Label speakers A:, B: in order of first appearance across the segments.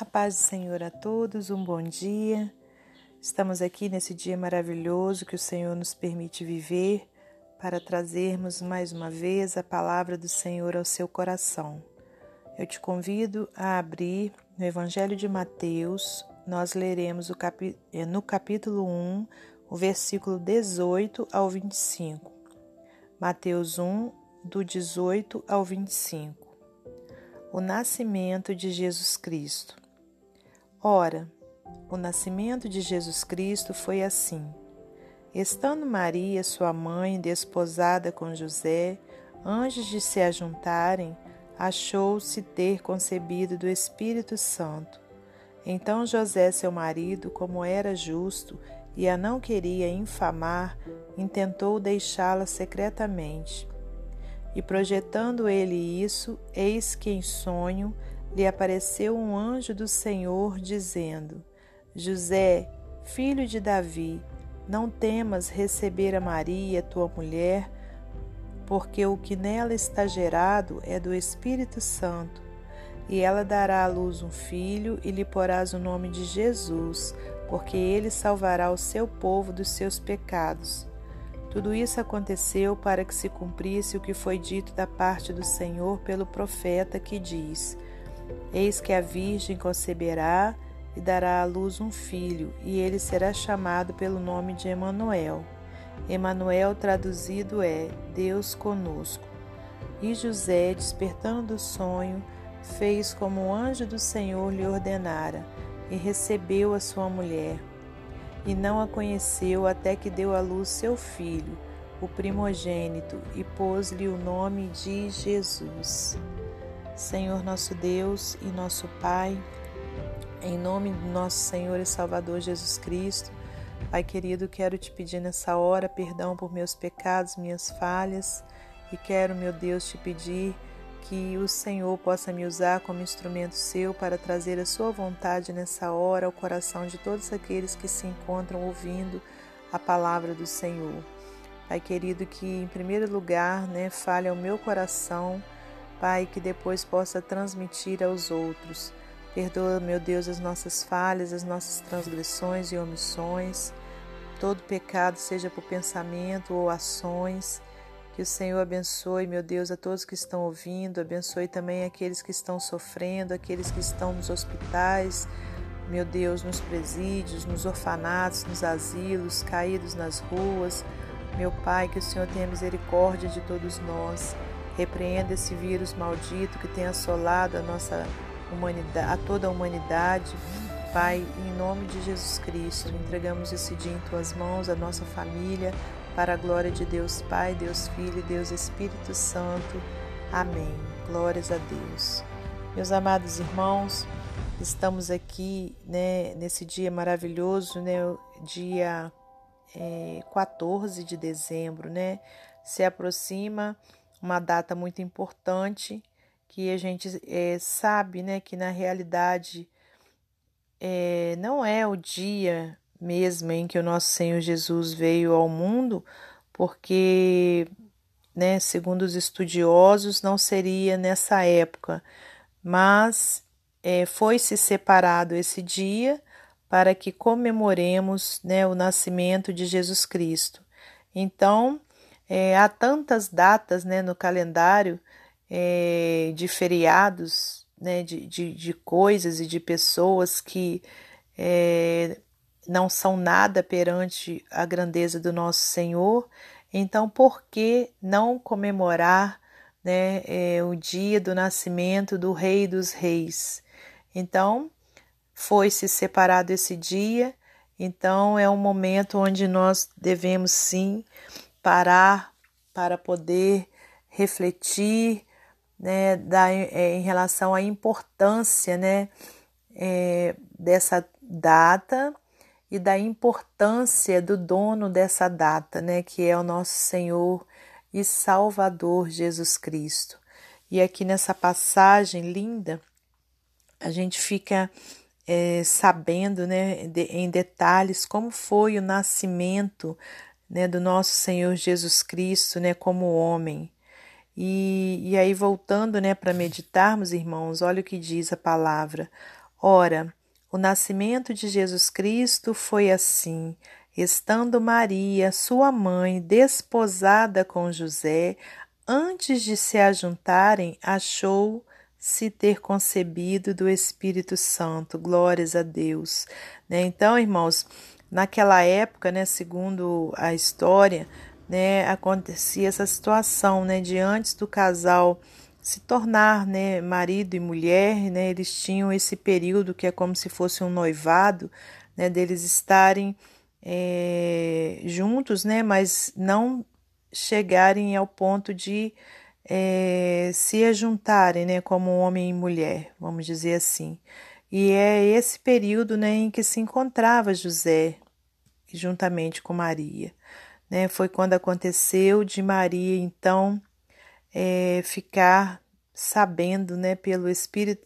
A: A paz do Senhor a todos, um bom dia. Estamos aqui nesse dia maravilhoso que o Senhor nos permite viver para trazermos mais uma vez a palavra do Senhor ao seu coração. Eu te convido a abrir no Evangelho de Mateus, nós leremos eh, no capítulo 1, o versículo 18 ao 25. Mateus 1, do 18 ao 25. O nascimento de Jesus Cristo. Ora, o nascimento de Jesus Cristo foi assim. Estando Maria, sua mãe, desposada com José, antes de se ajuntarem, achou-se ter concebido do Espírito Santo. Então José, seu marido, como era justo e a não queria infamar, intentou deixá-la secretamente. E projetando ele isso, eis que em sonho lhe apareceu um anjo do Senhor, dizendo: José, filho de Davi, não temas receber a Maria, tua mulher, porque o que nela está gerado é do Espírito Santo. E ela dará à luz um filho, e lhe porás o nome de Jesus, porque ele salvará o seu povo dos seus pecados. Tudo isso aconteceu para que se cumprisse o que foi dito da parte do Senhor pelo profeta que diz: Eis que a Virgem conceberá e dará à luz um filho, e ele será chamado pelo nome de Emanuel. Emanuel traduzido é Deus conosco. E José, despertando do sonho, fez como o anjo do Senhor lhe ordenara, e recebeu a sua mulher. E não a conheceu até que deu à luz seu filho, o primogênito, e pôs-lhe o nome de Jesus. Senhor nosso Deus e nosso Pai, em nome do nosso Senhor e Salvador Jesus Cristo, Pai querido, quero te pedir nessa hora perdão por meus pecados, minhas falhas, e quero, meu Deus, te pedir que o Senhor possa me usar como instrumento seu para trazer a sua vontade nessa hora ao coração de todos aqueles que se encontram ouvindo a palavra do Senhor. Pai querido, que em primeiro lugar, né, fale ao meu coração Pai, que depois possa transmitir aos outros. Perdoa, meu Deus, as nossas falhas, as nossas transgressões e omissões, todo pecado, seja por pensamento ou ações. Que o Senhor abençoe, meu Deus, a todos que estão ouvindo, abençoe também aqueles que estão sofrendo, aqueles que estão nos hospitais, meu Deus, nos presídios, nos orfanatos, nos asilos, caídos nas ruas. Meu Pai, que o Senhor tenha misericórdia de todos nós. Repreenda esse vírus maldito que tem assolado a nossa humanidade, a toda a humanidade. Pai, em nome de Jesus Cristo, entregamos esse dia em tuas mãos, a nossa família, para a glória de Deus Pai, Deus Filho e Deus Espírito Santo. Amém. Glórias a Deus. Meus amados irmãos, estamos aqui né, nesse dia maravilhoso, né, dia é, 14 de dezembro, né? Se aproxima uma data muito importante que a gente é, sabe né, que na realidade é, não é o dia mesmo em que o nosso Senhor Jesus veio ao mundo, porque, né, segundo os estudiosos, não seria nessa época, mas é, foi-se separado esse dia para que comemoremos né, o nascimento de Jesus Cristo. Então, é, há tantas datas né, no calendário é, de feriados, né, de, de, de, coisas e de pessoas que é, não são nada perante a grandeza do nosso Senhor. Então, por que não comemorar né, é, o dia do nascimento do Rei dos Reis? Então, foi-se separado esse dia, então é um momento onde nós devemos sim parar para poder refletir né, da, é, em relação à importância né, é, dessa data e da importância do dono dessa data, né, que é o nosso Senhor e Salvador Jesus Cristo. E aqui nessa passagem linda, a gente fica é, sabendo né, de, em detalhes como foi o nascimento né, do nosso Senhor Jesus Cristo, né, como homem. E, e aí voltando, né, para meditarmos, irmãos, olha o que diz a palavra. Ora, o nascimento de Jesus Cristo foi assim. Estando Maria, sua mãe, desposada com José, antes de se ajuntarem, achou-se ter concebido do Espírito Santo. Glórias a Deus. Né? Então, irmãos, naquela época, né, segundo a história, né, acontecia essa situação, né, de antes do casal se tornar, né, marido e mulher, né, eles tinham esse período que é como se fosse um noivado, né, deles estarem é, juntos, né, mas não chegarem ao ponto de é, se ajuntarem, né, como homem e mulher, vamos dizer assim. E é esse período, né, em que se encontrava José juntamente com Maria né? Foi quando aconteceu de Maria, então, é, ficar sabendo, né, pelo Espírito,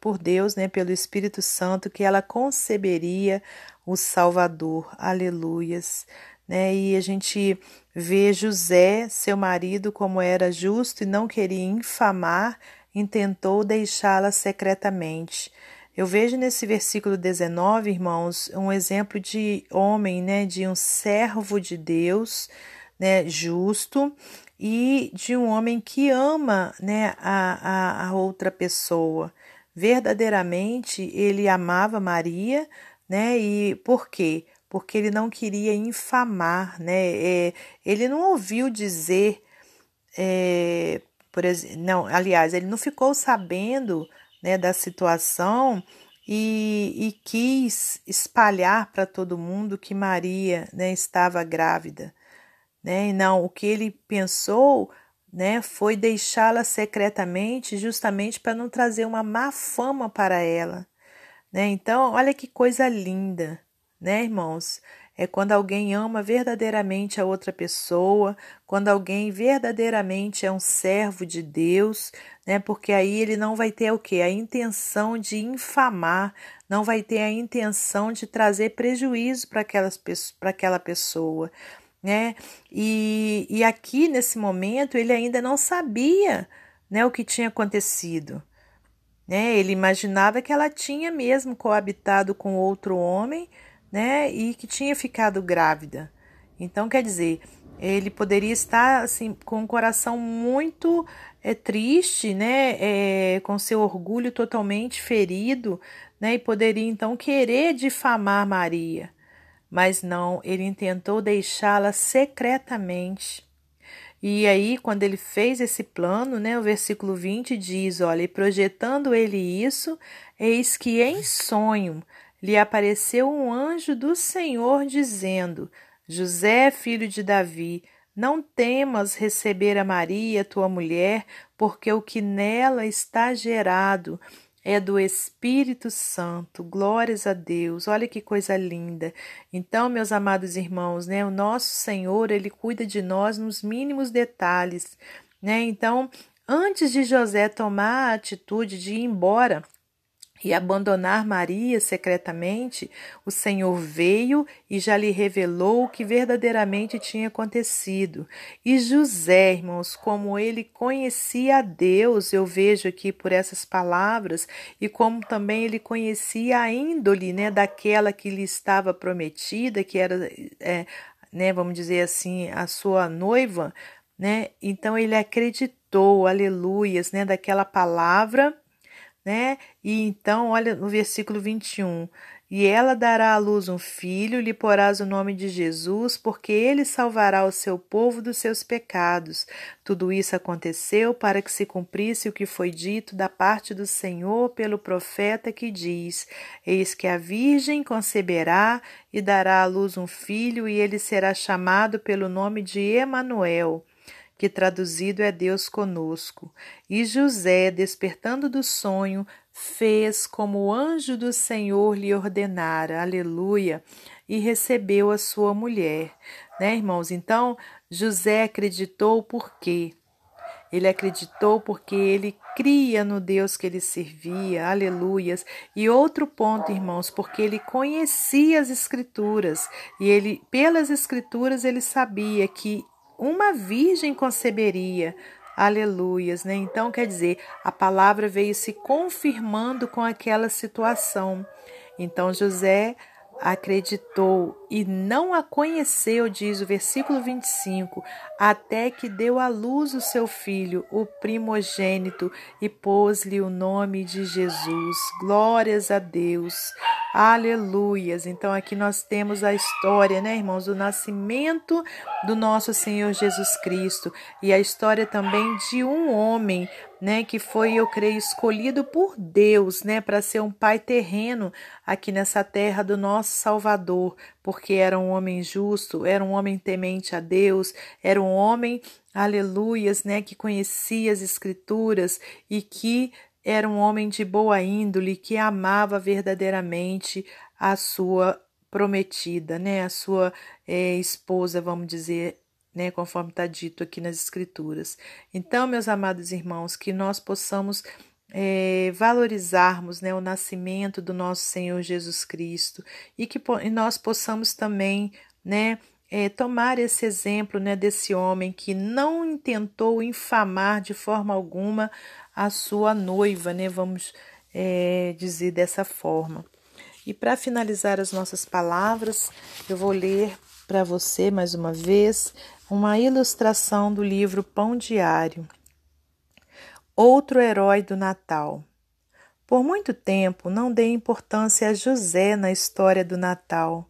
A: por Deus, né, pelo Espírito Santo, que ela conceberia o Salvador. Aleluias. Né? E a gente vê José, seu marido, como era justo e não queria infamar, intentou deixá-la secretamente. Eu vejo nesse versículo 19, irmãos, um exemplo de homem, né, de um servo de Deus, né, justo, e de um homem que ama, né, a, a, a outra pessoa. Verdadeiramente, ele amava Maria, né, e por quê? Porque ele não queria infamar, né, é, ele não ouviu dizer, é, por exemplo, não, aliás, ele não ficou sabendo né, da situação e, e quis espalhar para todo mundo que Maria né, estava grávida. Né? Não, o que ele pensou né, foi deixá-la secretamente, justamente para não trazer uma má fama para ela. Né? Então, olha que coisa linda, né, irmãos? É quando alguém ama verdadeiramente a outra pessoa, quando alguém verdadeiramente é um servo de Deus, né? Porque aí ele não vai ter o que? A intenção de infamar, não vai ter a intenção de trazer prejuízo para aquela pessoa, né? E, e aqui nesse momento ele ainda não sabia, né, o que tinha acontecido. Né? Ele imaginava que ela tinha mesmo coabitado com outro homem, né? E que tinha ficado grávida. Então, quer dizer, ele poderia estar assim com o coração muito é, triste, né? É, com seu orgulho totalmente ferido, né? E poderia então querer difamar Maria. Mas não, ele intentou deixá-la secretamente. E aí, quando ele fez esse plano, né, o versículo 20 diz: Olha, e projetando ele isso, eis que em sonho lhe apareceu um anjo do Senhor dizendo: José, filho de Davi, não temas receber a Maria, tua mulher, porque o que nela está gerado é do Espírito Santo. Glórias a Deus. Olha que coisa linda. Então, meus amados irmãos, né, o nosso Senhor, ele cuida de nós nos mínimos detalhes, né? Então, antes de José tomar a atitude de ir embora, e abandonar Maria secretamente, o Senhor veio e já lhe revelou o que verdadeiramente tinha acontecido. E José, irmãos, como ele conhecia a Deus, eu vejo aqui por essas palavras, e como também ele conhecia a índole né, daquela que lhe estava prometida, que era, é, né, vamos dizer assim, a sua noiva, né? Então ele acreditou, aleluias, né, daquela palavra né? E então, olha no versículo 21. E ela dará à luz um filho, lhe porás o nome de Jesus, porque ele salvará o seu povo dos seus pecados. Tudo isso aconteceu para que se cumprisse o que foi dito da parte do Senhor pelo profeta que diz: Eis que a Virgem conceberá e dará à luz um filho, e ele será chamado pelo nome de Emanuel que traduzido é Deus conosco. E José, despertando do sonho, fez como o anjo do Senhor lhe ordenara. Aleluia! E recebeu a sua mulher. Né, irmãos? Então, José acreditou por quê? Ele acreditou porque ele cria no Deus que ele servia, aleluias. E outro ponto, irmãos, porque ele conhecia as escrituras e ele, pelas escrituras, ele sabia que uma virgem conceberia, Aleluias, né? Então quer dizer, a palavra veio se confirmando com aquela situação. Então José acreditou e não a conheceu, diz o versículo 25, até que deu à luz o seu filho, o primogênito, e pôs-lhe o nome de Jesus. Glórias a Deus. Aleluias. Então aqui nós temos a história, né, irmãos, do nascimento do nosso Senhor Jesus Cristo e a história também de um homem né, que foi, eu creio, escolhido por Deus, né, para ser um pai terreno aqui nessa terra do nosso Salvador, porque era um homem justo, era um homem temente a Deus, era um homem, aleluias, né, que conhecia as escrituras e que era um homem de boa índole, que amava verdadeiramente a sua prometida, né, a sua é, esposa, vamos dizer né, conforme está dito aqui nas Escrituras. Então, meus amados irmãos, que nós possamos é, valorizarmos né, o nascimento do nosso Senhor Jesus Cristo e que e nós possamos também né, é, tomar esse exemplo né, desse homem que não intentou infamar de forma alguma a sua noiva, né, vamos é, dizer dessa forma. E para finalizar as nossas palavras, eu vou ler para você mais uma vez uma ilustração do livro Pão Diário. Outro herói do Natal. Por muito tempo não dei importância a José na história do Natal.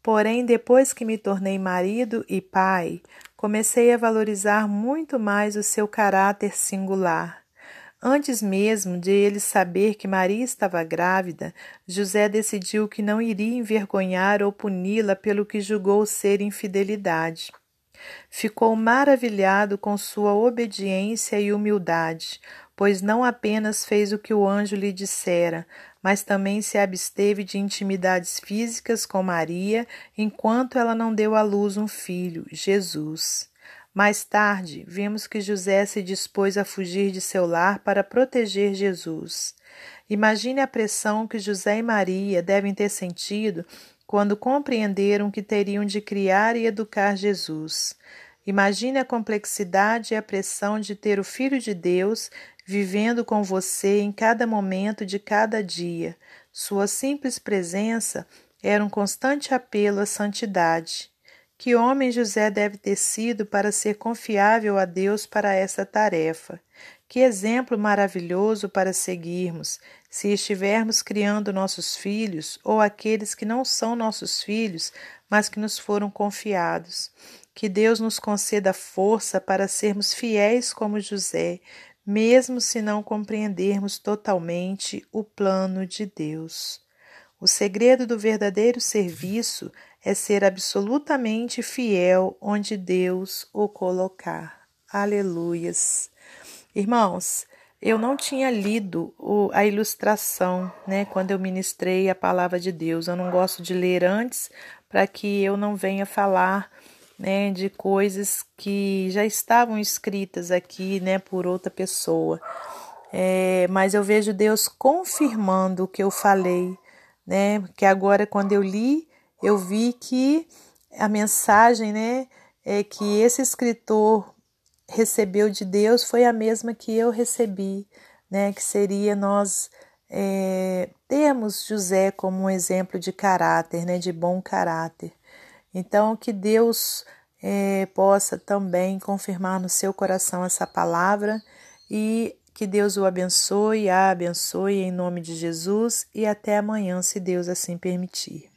A: Porém, depois que me tornei marido e pai, comecei a valorizar muito mais o seu caráter singular. Antes mesmo de ele saber que Maria estava grávida, José decidiu que não iria envergonhar ou puni-la pelo que julgou ser infidelidade. Ficou maravilhado com sua obediência e humildade, pois não apenas fez o que o anjo lhe dissera, mas também se absteve de intimidades físicas com Maria enquanto ela não deu à luz um filho, Jesus. Mais tarde, vimos que José se dispôs a fugir de seu lar para proteger Jesus. Imagine a pressão que José e Maria devem ter sentido quando compreenderam que teriam de criar e educar Jesus. Imagine a complexidade e a pressão de ter o Filho de Deus vivendo com você em cada momento de cada dia. Sua simples presença era um constante apelo à santidade. Que homem José deve ter sido para ser confiável a Deus para essa tarefa? Que exemplo maravilhoso para seguirmos, se estivermos criando nossos filhos ou aqueles que não são nossos filhos, mas que nos foram confiados. Que Deus nos conceda força para sermos fiéis como José, mesmo se não compreendermos totalmente o plano de Deus. O segredo do verdadeiro serviço é ser absolutamente fiel onde Deus o colocar. Aleluias. Irmãos, eu não tinha lido o, a ilustração, né, quando eu ministrei a palavra de Deus. Eu não gosto de ler antes para que eu não venha falar, né, de coisas que já estavam escritas aqui, né, por outra pessoa. É, mas eu vejo Deus confirmando o que eu falei, né, que agora quando eu li, eu vi que a mensagem, né, é que esse escritor recebeu de Deus foi a mesma que eu recebi, né? Que seria nós é, termos José como um exemplo de caráter, né? De bom caráter. Então, que Deus é, possa também confirmar no seu coração essa palavra e que Deus o abençoe, a abençoe em nome de Jesus e até amanhã, se Deus assim permitir.